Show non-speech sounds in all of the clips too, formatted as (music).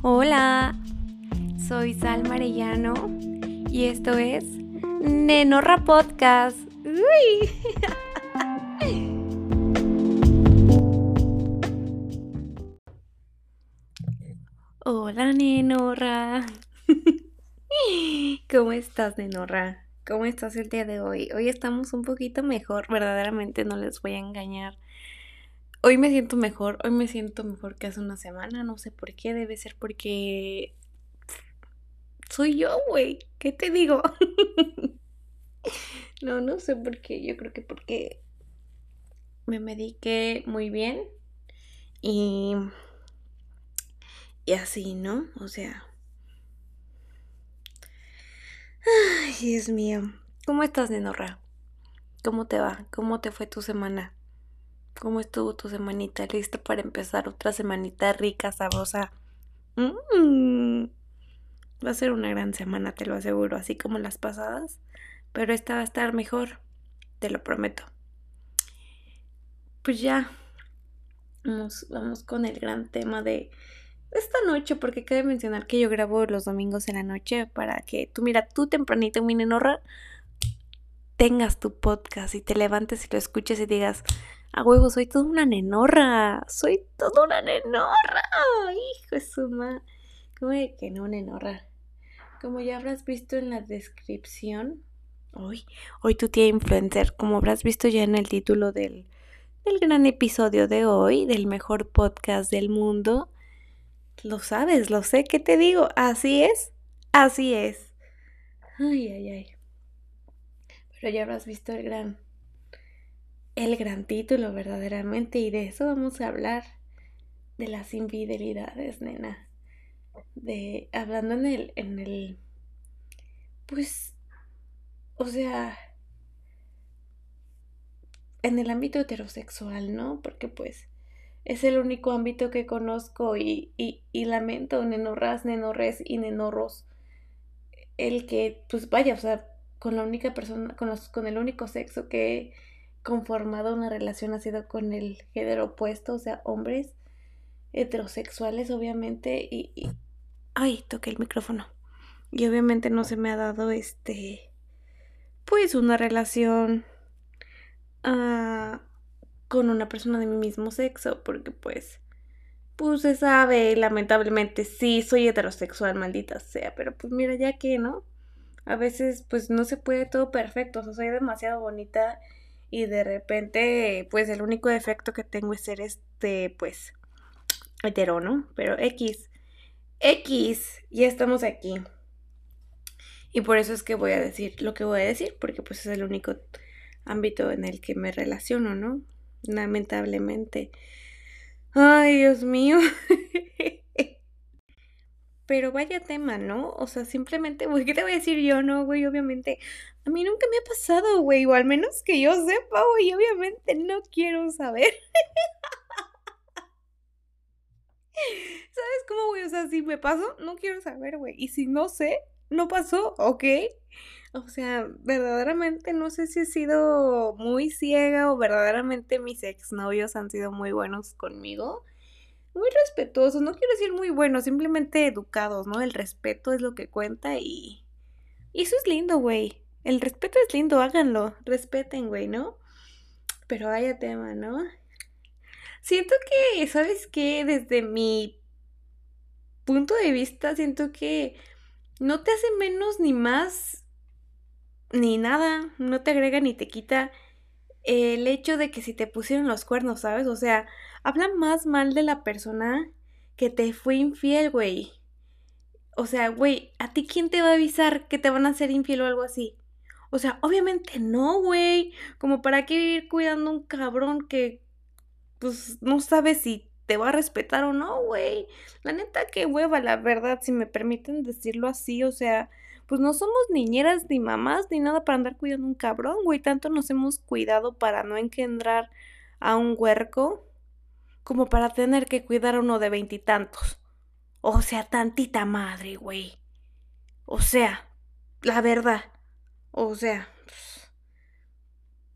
Hola, soy Sal Marellano y esto es Nenorra Podcast. (laughs) Hola, Nenorra. (laughs) ¿Cómo estás, Nenorra? ¿Cómo estás el día de hoy? Hoy estamos un poquito mejor, verdaderamente no les voy a engañar. Hoy me siento mejor, hoy me siento mejor que hace una semana, no sé por qué, debe ser porque soy yo, güey, ¿qué te digo? (laughs) no, no sé por qué, yo creo que porque me mediqué muy bien y y así, ¿no? O sea, ay, Dios mío, ¿cómo estás, Nenorra? ¿Cómo te va? ¿Cómo te fue tu semana? ¿Cómo estuvo tu semanita? ¿Lista para empezar otra semanita rica, sabrosa? Mm. Va a ser una gran semana, te lo aseguro, así como las pasadas. Pero esta va a estar mejor, te lo prometo. Pues ya, vamos, vamos con el gran tema de esta noche, porque cabe mencionar que yo grabo los domingos en la noche para que tú, mira, tú tempranito, mi nenorra, tengas tu podcast y te levantes y lo escuches y digas, a huevo, soy toda una nenorra. Soy toda una nenorra. Hijo de su madre. ¿Cómo de que no, nenorra? Como ya habrás visto en la descripción. Hoy, hoy tu tía influencer. Como habrás visto ya en el título del, del gran episodio de hoy, del mejor podcast del mundo. Lo sabes, lo sé, ¿qué te digo? Así es, así es. Ay, ay, ay. Pero ya habrás visto el gran el gran título verdaderamente y de eso vamos a hablar de las infidelidades, nena. De hablando en el en el pues o sea en el ámbito heterosexual, ¿no? Porque pues es el único ámbito que conozco y, y, y lamento, nenorras, nenorres y nenorros, el que, pues vaya, o sea, con la única persona, con, los, con el único sexo que conformado una relación ha sido con el género opuesto, o sea, hombres heterosexuales, obviamente, y, ay, toqué el micrófono. Y obviamente no se me ha dado este, pues, una relación uh, con una persona de mi mismo sexo, porque pues, pues se sabe, lamentablemente, sí, soy heterosexual, maldita sea, pero pues mira, ya que, ¿no? A veces, pues no se puede todo perfecto, o sea, soy demasiado bonita y de repente pues el único defecto que tengo es ser este pues hetero, ¿no? Pero X, X, ya estamos aquí. Y por eso es que voy a decir lo que voy a decir, porque pues es el único ámbito en el que me relaciono, ¿no? Lamentablemente. Ay, Dios mío. (laughs) Pero vaya tema, ¿no? O sea, simplemente, güey, ¿qué te voy a decir yo? No, güey, obviamente. A mí nunca me ha pasado, güey, o al menos que yo sepa, güey, obviamente no quiero saber. (laughs) ¿Sabes cómo, güey? O sea, si me pasó, no quiero saber, güey. Y si no sé, no pasó, ¿ok? O sea, verdaderamente no sé si he sido muy ciega o verdaderamente mis exnovios han sido muy buenos conmigo muy respetuosos, no quiero decir muy buenos, simplemente educados, ¿no? El respeto es lo que cuenta y... Y eso es lindo, güey. El respeto es lindo, háganlo, respeten, güey, ¿no? Pero vaya tema, ¿no? Siento que, ¿sabes qué? Desde mi punto de vista, siento que no te hace menos ni más ni nada, no te agrega ni te quita el hecho de que si te pusieron los cuernos, ¿sabes? O sea, habla más mal de la persona que te fue infiel, güey. O sea, güey, ¿a ti quién te va a avisar que te van a hacer infiel o algo así? O sea, obviamente no, güey. Como para qué vivir cuidando un cabrón que, pues, no sabe si te va a respetar o no, güey. La neta, qué hueva, la verdad, si me permiten decirlo así. O sea, pues no somos niñeras ni mamás ni nada para andar cuidando un cabrón, güey. Tanto nos hemos cuidado para no engendrar a un huerco como para tener que cuidar a uno de veintitantos. O sea, tantita madre, güey. O sea, la verdad. O sea.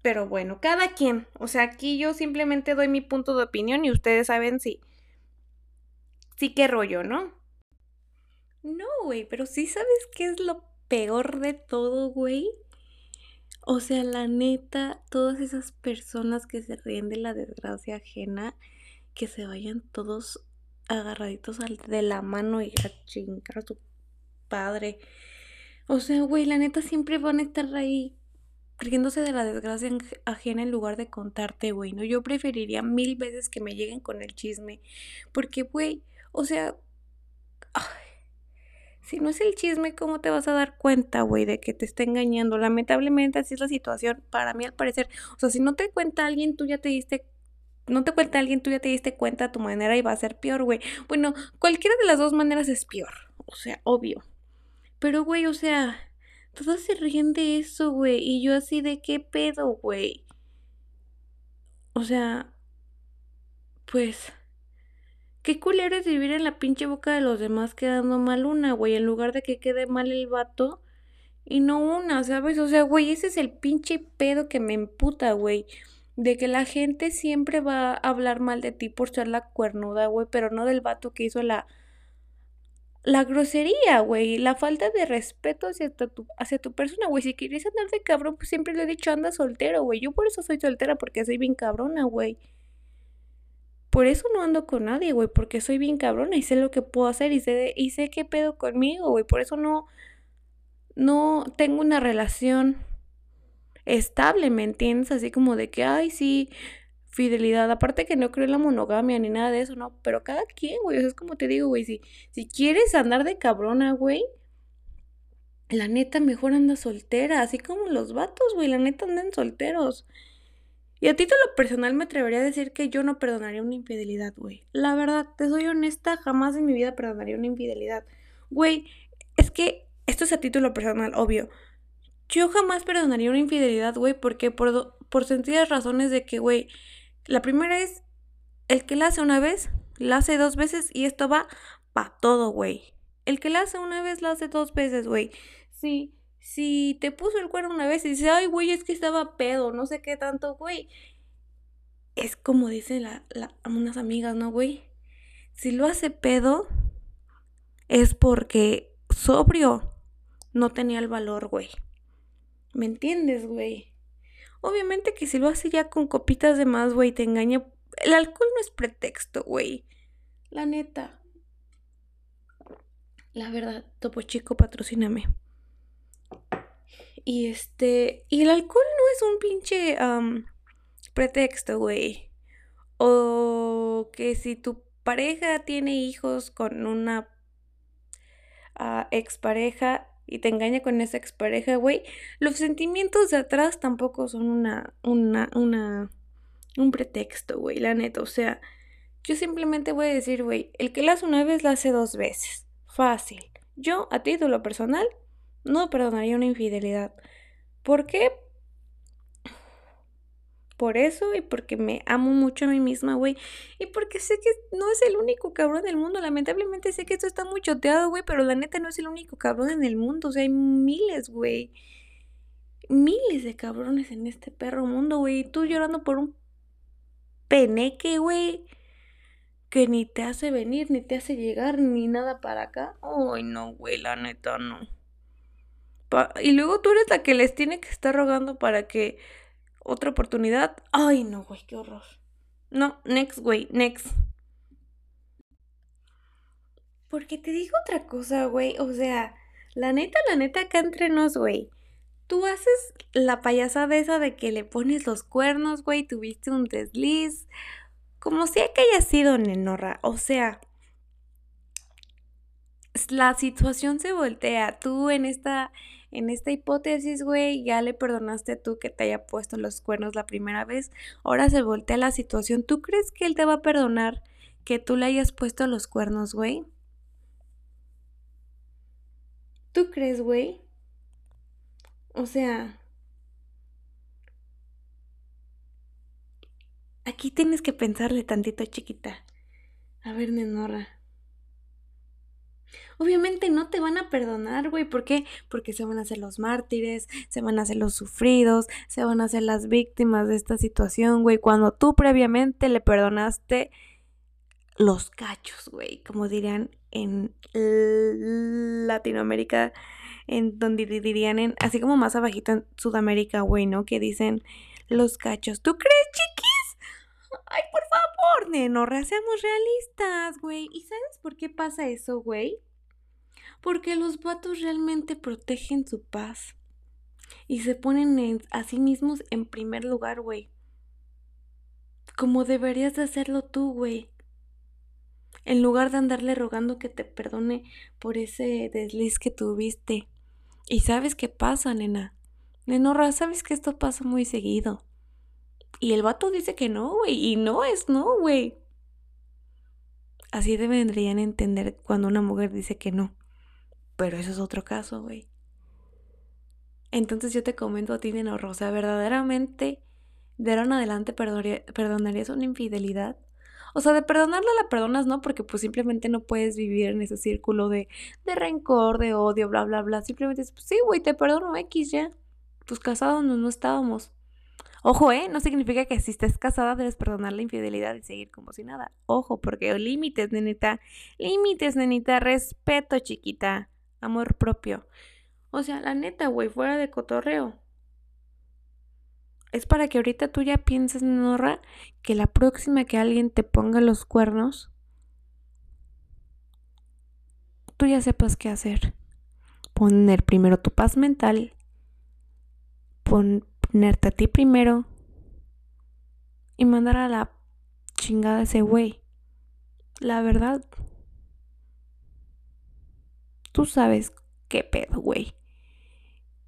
Pero bueno, cada quien. O sea, aquí yo simplemente doy mi punto de opinión y ustedes saben si. Sí, qué rollo, ¿no? No, güey, pero sí sabes qué es lo peor de todo, güey. O sea, la neta, todas esas personas que se ríen de la desgracia ajena, que se vayan todos agarraditos de la mano y a chingar a su padre. O sea, güey, la neta siempre van a estar ahí riéndose de la desgracia ajena en lugar de contarte, güey, ¿no? Yo preferiría mil veces que me lleguen con el chisme. Porque, güey, o sea... si no es el chisme, ¿cómo te vas a dar cuenta, güey, de que te está engañando? Lamentablemente así es la situación, para mí al parecer. O sea, si no te cuenta alguien, tú ya te diste no te cuenta alguien, tú ya te diste cuenta a tu manera y va a ser peor, güey. Bueno, cualquiera de las dos maneras es peor. O sea, obvio. Pero, güey, o sea, todos se ríen de eso, güey. Y yo así de qué pedo, güey. O sea, pues... Qué culero es vivir en la pinche boca de los demás quedando mal una, güey. En lugar de que quede mal el vato y no una, ¿sabes? O sea, güey, ese es el pinche pedo que me emputa, güey de que la gente siempre va a hablar mal de ti por ser la cuernuda, güey, pero no del vato que hizo la la grosería, güey, la falta de respeto hacia tu, hacia tu persona, güey. Si quieres andar de cabrón, pues siempre le he dicho, anda soltero, güey. Yo por eso soy soltera, porque soy bien cabrona, güey. Por eso no ando con nadie, güey, porque soy bien cabrona y sé lo que puedo hacer y sé, y sé qué pedo conmigo, güey. Por eso no, no tengo una relación estable, ¿me entiendes? Así como de que, ay, sí, fidelidad. Aparte que no creo en la monogamia ni nada de eso, ¿no? Pero cada quien, güey. O es como te digo, güey, si, si quieres andar de cabrona, güey, la neta mejor anda soltera. Así como los vatos, güey, la neta andan solteros. Y a título personal me atrevería a decir que yo no perdonaría una infidelidad, güey. La verdad, te soy honesta, jamás en mi vida perdonaría una infidelidad. Güey, es que esto es a título personal, obvio. Yo jamás perdonaría una infidelidad, güey, porque por, por sencillas razones de que, güey, la primera es el que la hace una vez, la hace dos veces y esto va pa' todo, güey. El que la hace una vez, la hace dos veces, güey. Sí, si te puso el cuerno una vez y dice, ay, güey, es que estaba pedo, no sé qué tanto, güey. Es como dicen la, la, unas amigas, ¿no, güey? Si lo hace pedo, es porque sobrio no tenía el valor, güey. ¿Me entiendes, güey? Obviamente que si lo hace ya con copitas de más, güey, te engaña. El alcohol no es pretexto, güey. La neta. La verdad, Topo Chico, patrocíname. Y este. Y el alcohol no es un pinche pretexto, güey. O que si tu pareja tiene hijos con una uh, expareja, y te engaña con esa expareja, güey, los sentimientos de atrás tampoco son una, una, una, un pretexto, güey, la neta, o sea, yo simplemente voy a decir, güey, el que la hace una vez la hace dos veces, fácil. Yo, a título personal, no perdonaría una infidelidad. ¿Por qué? por eso y porque me amo mucho a mí misma, güey. Y porque sé que no es el único cabrón del mundo. Lamentablemente sé que esto está muy choteado, güey, pero la neta no es el único cabrón en el mundo. O sea, hay miles, güey. Miles de cabrones en este perro mundo, güey. Tú llorando por un peneque, güey. Que ni te hace venir, ni te hace llegar, ni nada para acá. Ay, no, güey, la neta no. Y luego tú eres la que les tiene que estar rogando para que otra oportunidad. Ay, no, güey, qué horror. No, next, güey, next. Porque te digo otra cosa, güey. O sea, la neta, la neta, acá entre nos, güey. Tú haces la payasada esa de que le pones los cuernos, güey. Tuviste un desliz. Como sea que haya sido, Nenorra. O sea, la situación se voltea. Tú en esta en esta hipótesis, güey, ya le perdonaste tú que te haya puesto los cuernos la primera vez. Ahora se voltea la situación. ¿Tú crees que él te va a perdonar que tú le hayas puesto los cuernos, güey? ¿Tú crees, güey? O sea... Aquí tienes que pensarle tantito, chiquita. A ver, Nenorra. Obviamente no te van a perdonar, güey. ¿Por qué? Porque se van a hacer los mártires, se van a hacer los sufridos, se van a hacer las víctimas de esta situación, güey. Cuando tú previamente le perdonaste los cachos, güey, como dirían en Latinoamérica, en donde dirían en, así como más abajito en Sudamérica, güey, ¿no? Que dicen los cachos. ¿Tú crees, chiquis? Ay, por favor, neno, seamos realistas, güey. ¿Y sabes por qué pasa eso, güey? Porque los vatos realmente protegen su paz. Y se ponen a sí mismos en primer lugar, güey. Como deberías de hacerlo tú, güey. En lugar de andarle rogando que te perdone por ese desliz que tuviste. Y sabes qué pasa, nena. Nenorra, sabes que esto pasa muy seguido. Y el vato dice que no, güey. Y no es no, güey. Así deberían entender cuando una mujer dice que no. Pero eso es otro caso, güey. Entonces yo te comento a ti, Nenorra, o sea, verdaderamente, de ahora en adelante perdonarías una infidelidad. O sea, de perdonarla la perdonas, ¿no? Porque pues simplemente no puedes vivir en ese círculo de, de rencor, de odio, bla, bla, bla. Simplemente pues, sí, güey, te perdono X ya. Pues casados no, no estábamos. Ojo, ¿eh? No significa que si estés casada debes perdonar la infidelidad y seguir como si nada. Ojo, porque límites, nenita. Límites, nenita. Respeto, chiquita. Amor propio. O sea, la neta, güey, fuera de cotorreo. Es para que ahorita tú ya pienses, Norra, que la próxima que alguien te ponga los cuernos, tú ya sepas qué hacer. Poner primero tu paz mental ponerte a ti primero y mandar a la chingada ese güey. La verdad, tú sabes qué pedo, güey.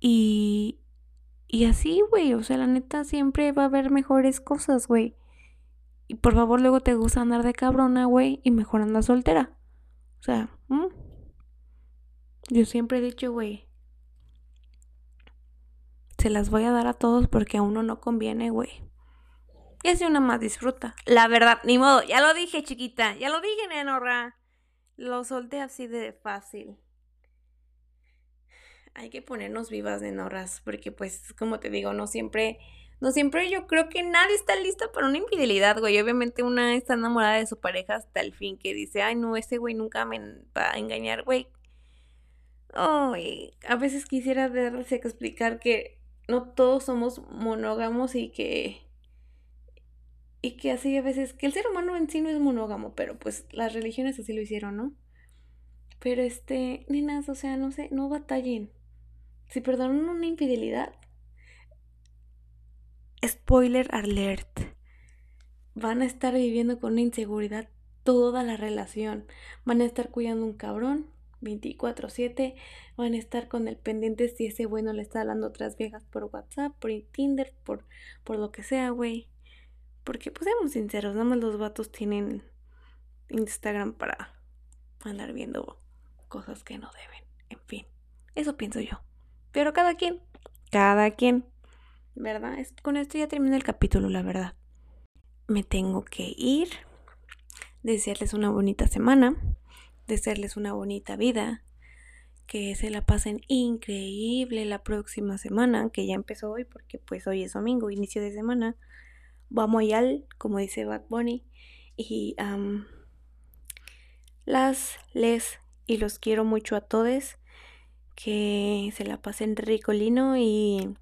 Y, y así, güey, o sea, la neta siempre va a haber mejores cosas, güey. Y por favor, luego te gusta andar de cabrona, güey, y mejor anda soltera. O sea, yo siempre he dicho, güey, se las voy a dar a todos porque a uno no conviene, güey. Y así una más disfruta. La verdad, ni modo, ya lo dije, chiquita, ya lo dije, nenorra. Lo solté así de fácil. Hay que ponernos vivas, nenorras, porque pues, como te digo, no siempre, no siempre yo creo que nadie está lista para una infidelidad, güey. Obviamente una está enamorada de su pareja hasta el fin, que dice, ay, no, ese güey nunca me va a engañar, güey. Ay, a veces quisiera darles que explicar que no todos somos monógamos y que y que así a veces que el ser humano en sí no es monógamo, pero pues las religiones así lo hicieron, ¿no? Pero este, nenas, o sea, no sé, no batallen. Si perdonan una infidelidad, spoiler alert, van a estar viviendo con una inseguridad toda la relación. Van a estar cuidando un cabrón 24/7 van a estar con el pendiente si ese güey no le está hablando otras viejas por WhatsApp, por Tinder, por, por lo que sea, güey. Porque, pues, seamos sinceros, nada más los vatos tienen Instagram para andar viendo cosas que no deben. En fin, eso pienso yo. Pero cada quien, cada quien, ¿verdad? Es, con esto ya termina el capítulo, la verdad. Me tengo que ir. Desearles una bonita semana desearles una bonita vida, que se la pasen increíble la próxima semana, que ya empezó hoy porque pues hoy es domingo, inicio de semana. Vamos allá, como dice Bad Bunny. Y las, les y los quiero mucho a todos. Que se la pasen ricolino y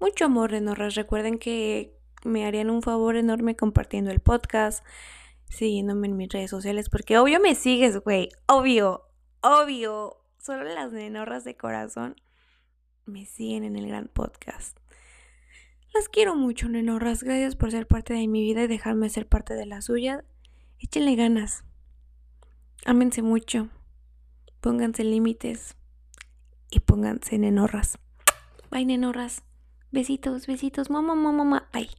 mucho amor, Renorras. Recuerden que me harían un favor enorme compartiendo el podcast siguiéndome en mis redes sociales, porque obvio me sigues, güey, obvio, obvio. Solo las nenorras de corazón me siguen en el gran podcast. Las quiero mucho, nenorras. Gracias por ser parte de mi vida y dejarme ser parte de la suya. Échenle ganas. Ámense mucho. Pónganse límites. Y pónganse nenorras. Bye, nenorras. Besitos, besitos. Mamá, mamá, mamá. Bye.